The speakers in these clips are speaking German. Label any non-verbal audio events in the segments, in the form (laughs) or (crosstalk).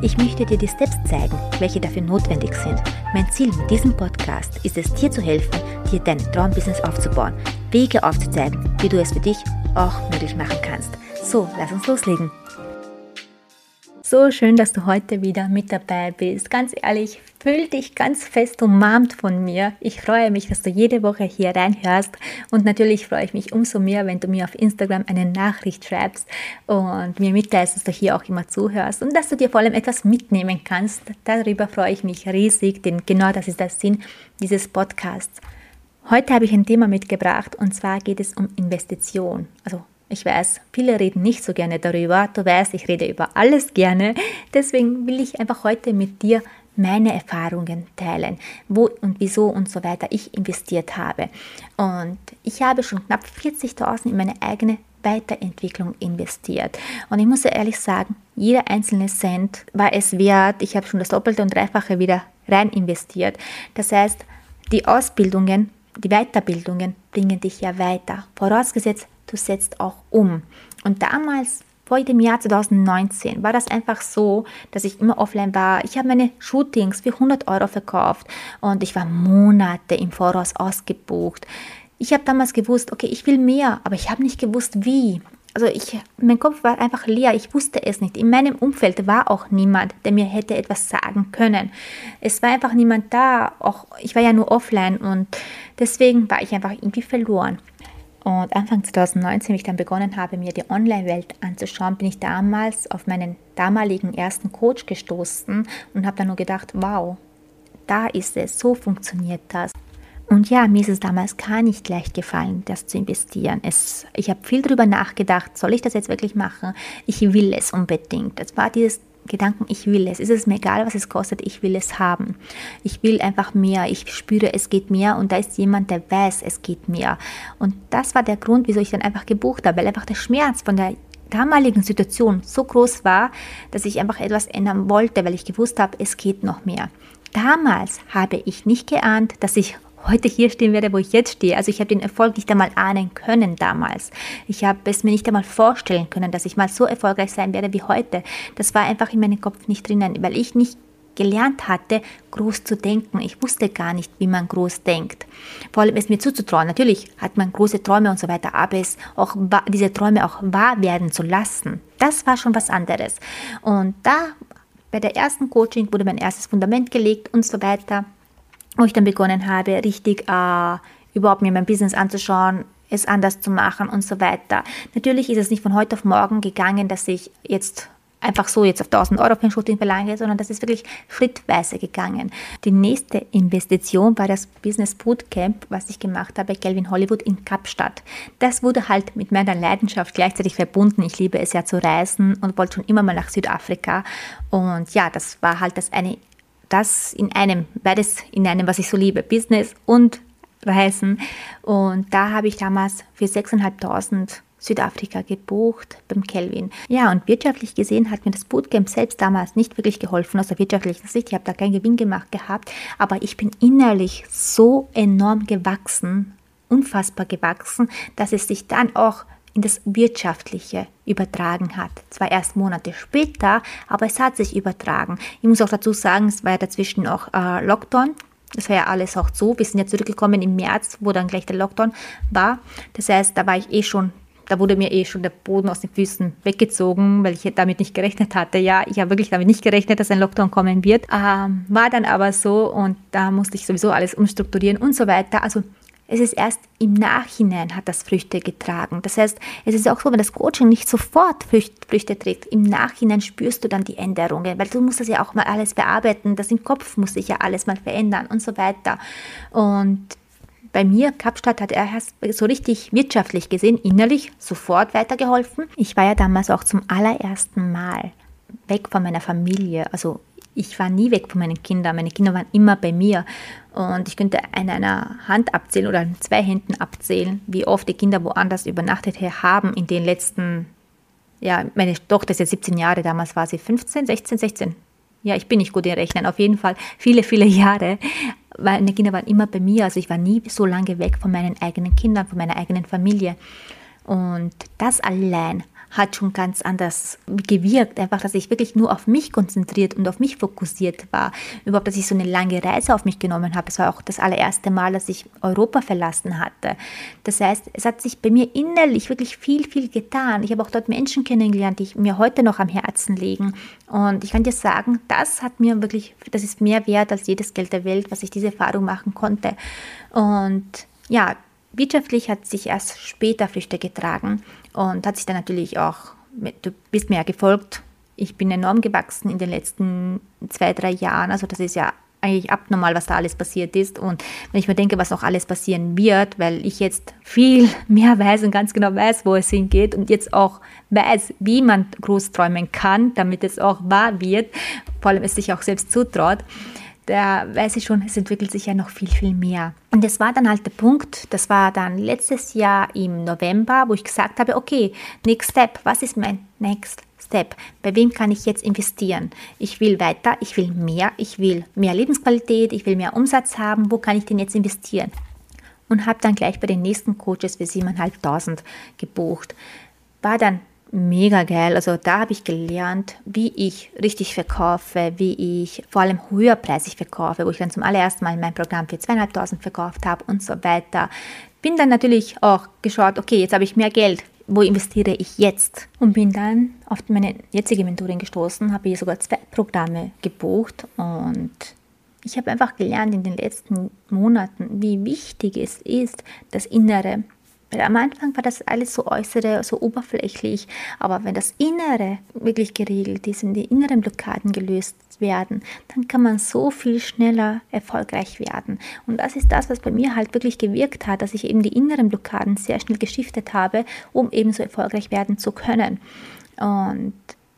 Ich möchte dir die Steps zeigen, welche dafür notwendig sind. Mein Ziel mit diesem Podcast ist es, dir zu helfen, dir dein Traumbusiness aufzubauen, Wege aufzuzeigen, wie du es für dich auch möglich machen kannst. So, lass uns loslegen. So schön, dass du heute wieder mit dabei bist. Ganz ehrlich, fühl dich ganz fest umarmt von mir. Ich freue mich, dass du jede Woche hier reinhörst und natürlich freue ich mich umso mehr, wenn du mir auf Instagram eine Nachricht schreibst und mir mitteilst, dass du hier auch immer zuhörst und dass du dir vor allem etwas mitnehmen kannst. Darüber freue ich mich riesig, denn genau das ist der Sinn dieses Podcasts. Heute habe ich ein Thema mitgebracht und zwar geht es um Investition, also ich weiß, viele reden nicht so gerne darüber. Du weißt, ich rede über alles gerne. Deswegen will ich einfach heute mit dir meine Erfahrungen teilen, wo und wieso und so weiter ich investiert habe. Und ich habe schon knapp 40.000 in meine eigene Weiterentwicklung investiert. Und ich muss ehrlich sagen, jeder einzelne Cent war es wert. Ich habe schon das Doppelte und Dreifache wieder rein investiert. Das heißt, die Ausbildungen, die Weiterbildungen bringen dich ja weiter. Vorausgesetzt, du setzt auch um. Und damals, vor dem Jahr 2019, war das einfach so, dass ich immer offline war. Ich habe meine Shootings für 100 Euro verkauft und ich war Monate im Voraus ausgebucht. Ich habe damals gewusst, okay, ich will mehr, aber ich habe nicht gewusst, wie. Also ich, mein Kopf war einfach leer, ich wusste es nicht. In meinem Umfeld war auch niemand, der mir hätte etwas sagen können. Es war einfach niemand da, auch ich war ja nur offline und deswegen war ich einfach irgendwie verloren. Und Anfang 2019, wie ich dann begonnen habe, mir die Online-Welt anzuschauen, bin ich damals auf meinen damaligen ersten Coach gestoßen und habe dann nur gedacht, wow, da ist es, so funktioniert das. Und ja, mir ist es damals gar nicht leicht gefallen, das zu investieren. Es, ich habe viel darüber nachgedacht, soll ich das jetzt wirklich machen? Ich will es unbedingt. Es war dieses Gedanken, ich will es. Es ist mir egal, was es kostet, ich will es haben. Ich will einfach mehr. Ich spüre, es geht mehr und da ist jemand, der weiß, es geht mehr. Und das war der Grund, wieso ich dann einfach gebucht habe, weil einfach der Schmerz von der damaligen Situation so groß war, dass ich einfach etwas ändern wollte, weil ich gewusst habe, es geht noch mehr. Damals habe ich nicht geahnt, dass ich heute hier stehen werde, wo ich jetzt stehe. Also ich habe den Erfolg nicht einmal ahnen können damals. Ich habe es mir nicht einmal vorstellen können, dass ich mal so erfolgreich sein werde wie heute. Das war einfach in meinem Kopf nicht drinnen, weil ich nicht gelernt hatte, groß zu denken. Ich wusste gar nicht, wie man groß denkt. Vor allem es mir zuzutrauen. Natürlich hat man große Träume und so weiter, aber es auch diese Träume auch wahr werden zu lassen, das war schon was anderes. Und da bei der ersten Coaching wurde mein erstes Fundament gelegt und so weiter wo ich dann begonnen habe, richtig äh, überhaupt mir mein Business anzuschauen, es anders zu machen und so weiter. Natürlich ist es nicht von heute auf morgen gegangen, dass ich jetzt einfach so jetzt auf 1000 Euro für ein Shooting verlange, sondern das ist wirklich schrittweise gegangen. Die nächste Investition war das Business Bootcamp, was ich gemacht habe bei Kelvin Hollywood in Kapstadt. Das wurde halt mit meiner Leidenschaft gleichzeitig verbunden. Ich liebe es ja zu reisen und wollte schon immer mal nach Südafrika. Und ja, das war halt das eine das in einem, beides in einem, was ich so liebe, Business und Reisen. Und da habe ich damals für 6.500 Südafrika gebucht beim Kelvin. Ja, und wirtschaftlich gesehen hat mir das Bootcamp selbst damals nicht wirklich geholfen aus der wirtschaftlichen Sicht. Ich habe da keinen Gewinn gemacht gehabt, aber ich bin innerlich so enorm gewachsen, unfassbar gewachsen, dass es sich dann auch in das Wirtschaftliche übertragen hat. Zwar erst Monate später, aber es hat sich übertragen. Ich muss auch dazu sagen, es war ja dazwischen auch äh, Lockdown. Das war ja alles auch so. Wir sind ja zurückgekommen im März, wo dann gleich der Lockdown war. Das heißt, da war ich eh schon da wurde mir eh schon der Boden aus den Füßen weggezogen, weil ich damit nicht gerechnet hatte. Ja, ich habe wirklich damit nicht gerechnet, dass ein Lockdown kommen wird. Ähm, war dann aber so und da musste ich sowieso alles umstrukturieren und so weiter. Also es ist erst im Nachhinein hat das Früchte getragen. Das heißt, es ist auch so, wenn das Coaching nicht sofort Früchte trägt, im Nachhinein spürst du dann die Änderungen, weil du musst das ja auch mal alles bearbeiten, das im Kopf muss sich ja alles mal verändern und so weiter. Und bei mir, Kapstadt, hat er erst so richtig wirtschaftlich gesehen, innerlich sofort weitergeholfen. Ich war ja damals auch zum allerersten Mal weg von meiner Familie, also ich war nie weg von meinen Kindern. Meine Kinder waren immer bei mir. Und ich könnte an einer Hand abzählen oder an zwei Händen abzählen, wie oft die Kinder woanders übernachtet haben in den letzten, ja, meine Tochter ist jetzt 17 Jahre, damals war sie 15, 16, 16. Ja, ich bin nicht gut in Rechnen, auf jeden Fall viele, viele Jahre. Meine Kinder waren immer bei mir, also ich war nie so lange weg von meinen eigenen Kindern, von meiner eigenen Familie. Und das allein hat schon ganz anders gewirkt. Einfach, dass ich wirklich nur auf mich konzentriert und auf mich fokussiert war. Überhaupt, dass ich so eine lange Reise auf mich genommen habe. Es war auch das allererste Mal, dass ich Europa verlassen hatte. Das heißt, es hat sich bei mir innerlich wirklich viel, viel getan. Ich habe auch dort Menschen kennengelernt, die mir heute noch am Herzen liegen. Und ich kann dir sagen, das hat mir wirklich, das ist mehr wert als jedes Geld der Welt, was ich diese Erfahrung machen konnte. Und ja, wirtschaftlich hat sich erst später Früchte getragen und hat sich dann natürlich auch, du bist mir ja gefolgt, ich bin enorm gewachsen in den letzten zwei, drei Jahren. Also das ist ja eigentlich abnormal, was da alles passiert ist. Und wenn ich mir denke, was noch alles passieren wird, weil ich jetzt viel (laughs) mehr weiß und ganz genau weiß, wo es hingeht und jetzt auch weiß, wie man groß träumen kann, damit es auch wahr wird, vor allem es sich auch selbst zutraut, da weiß ich schon, es entwickelt sich ja noch viel, viel mehr. Und das war dann halt der Punkt, das war dann letztes Jahr im November, wo ich gesagt habe, okay, next step, was ist mein next step? Bei wem kann ich jetzt investieren? Ich will weiter, ich will mehr, ich will mehr Lebensqualität, ich will mehr Umsatz haben, wo kann ich denn jetzt investieren? Und habe dann gleich bei den nächsten Coaches für 7.500 gebucht. War dann mega geil. Also da habe ich gelernt, wie ich richtig verkaufe, wie ich vor allem höherpreisig verkaufe, wo ich dann zum allerersten Mal mein Programm für zweieinhalbtausend verkauft habe und so weiter. Bin dann natürlich auch geschaut, okay, jetzt habe ich mehr Geld. Wo investiere ich jetzt? Und bin dann auf meine jetzige Mentorin gestoßen, habe hier sogar zwei Programme gebucht und ich habe einfach gelernt in den letzten Monaten, wie wichtig es ist, das Innere weil am Anfang war das alles so äußere, so oberflächlich, aber wenn das Innere wirklich geregelt ist und die inneren Blockaden gelöst werden, dann kann man so viel schneller erfolgreich werden. Und das ist das, was bei mir halt wirklich gewirkt hat, dass ich eben die inneren Blockaden sehr schnell geschiftet habe, um eben so erfolgreich werden zu können. Und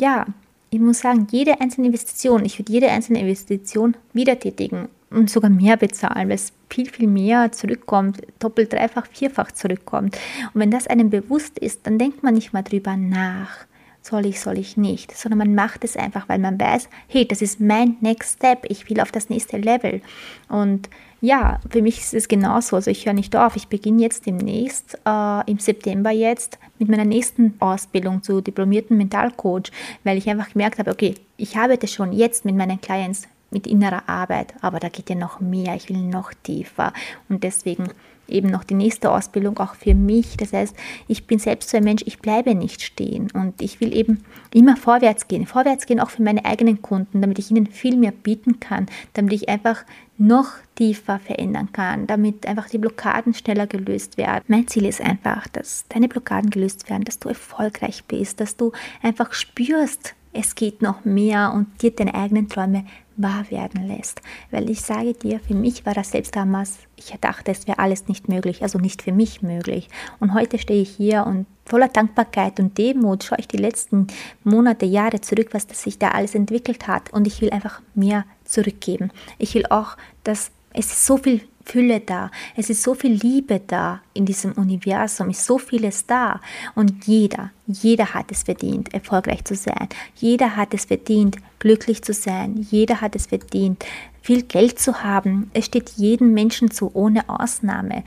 ja, ich muss sagen, jede einzelne Investition, ich würde jede einzelne Investition wieder tätigen und sogar mehr bezahlen, weil es viel, viel mehr zurückkommt, doppelt, dreifach, vierfach zurückkommt. Und wenn das einem bewusst ist, dann denkt man nicht mal drüber nach, soll ich, soll ich nicht, sondern man macht es einfach, weil man weiß, hey, das ist mein Next Step, ich will auf das nächste Level. Und ja, für mich ist es genauso. Also ich höre nicht auf. Ich beginne jetzt demnächst, äh, im September jetzt, mit meiner nächsten Ausbildung zu diplomierten Mentalcoach, weil ich einfach gemerkt habe, okay, ich arbeite schon jetzt mit meinen Clients mit innerer Arbeit, aber da geht ja noch mehr, ich will noch tiefer und deswegen eben noch die nächste Ausbildung auch für mich. Das heißt, ich bin selbst so ein Mensch, ich bleibe nicht stehen und ich will eben immer vorwärts gehen. Vorwärts gehen auch für meine eigenen Kunden, damit ich ihnen viel mehr bieten kann, damit ich einfach noch tiefer verändern kann, damit einfach die Blockaden schneller gelöst werden. Mein Ziel ist einfach, dass deine Blockaden gelöst werden, dass du erfolgreich bist, dass du einfach spürst, es geht noch mehr und dir deine eigenen Träume wahr werden lässt. Weil ich sage dir, für mich war das selbst damals, ich dachte, es wäre alles nicht möglich, also nicht für mich möglich. Und heute stehe ich hier und voller Dankbarkeit und Demut schaue ich die letzten Monate, Jahre zurück, was sich da alles entwickelt hat. Und ich will einfach mehr zurückgeben. Ich will auch, dass es so viel Fülle da. Es ist so viel Liebe da in diesem Universum, ist so vieles da. Und jeder, jeder hat es verdient, erfolgreich zu sein. Jeder hat es verdient, glücklich zu sein. Jeder hat es verdient, viel Geld zu haben. Es steht jedem Menschen zu, ohne Ausnahme.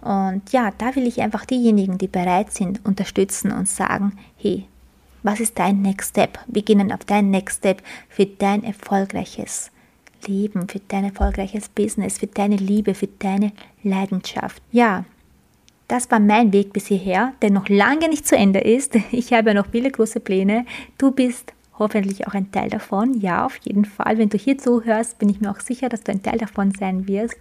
Und ja, da will ich einfach diejenigen, die bereit sind, unterstützen und sagen, hey, was ist dein Next Step? Gehen auf dein Next Step für dein erfolgreiches Leben, für dein erfolgreiches Business, für deine Liebe, für deine Leidenschaft. Ja, das war mein Weg bis hierher, der noch lange nicht zu Ende ist. (laughs) Ich habe noch viele große Pläne. Du bist hoffentlich auch ein Teil davon. Ja, auf jeden Fall. Wenn du hier zuhörst, bin ich mir auch sicher, dass du ein Teil davon sein wirst,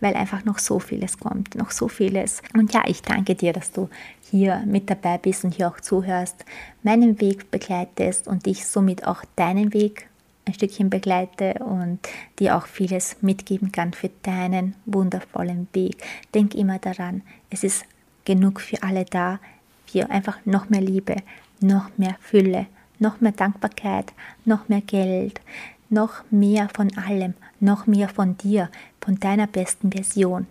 weil einfach noch so vieles kommt, noch so vieles. Und ja, ich danke dir, dass du hier mit dabei bist und hier auch zuhörst, meinen Weg begleitest und dich somit auch deinen Weg ein Stückchen begleite und dir auch vieles mitgeben kann für deinen wundervollen Weg. Denk immer daran, es ist genug für alle da, für einfach noch mehr Liebe, noch mehr Fülle, noch mehr Dankbarkeit, noch mehr Geld. noch mehr von allem, noch mehr von dir, von deiner besten Version.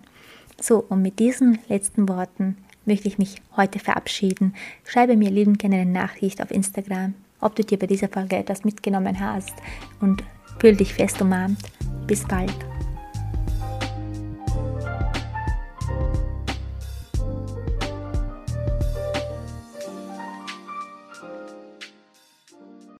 So, und mit diesen letzten Worten möchte ich mich heute verabschieden. Schreibe mir liebend gerne eine Nachricht auf Instagram, ob du dir bei dieser Folge etwas mitgenommen hast und fühl dich fest umarmt. Bis bald.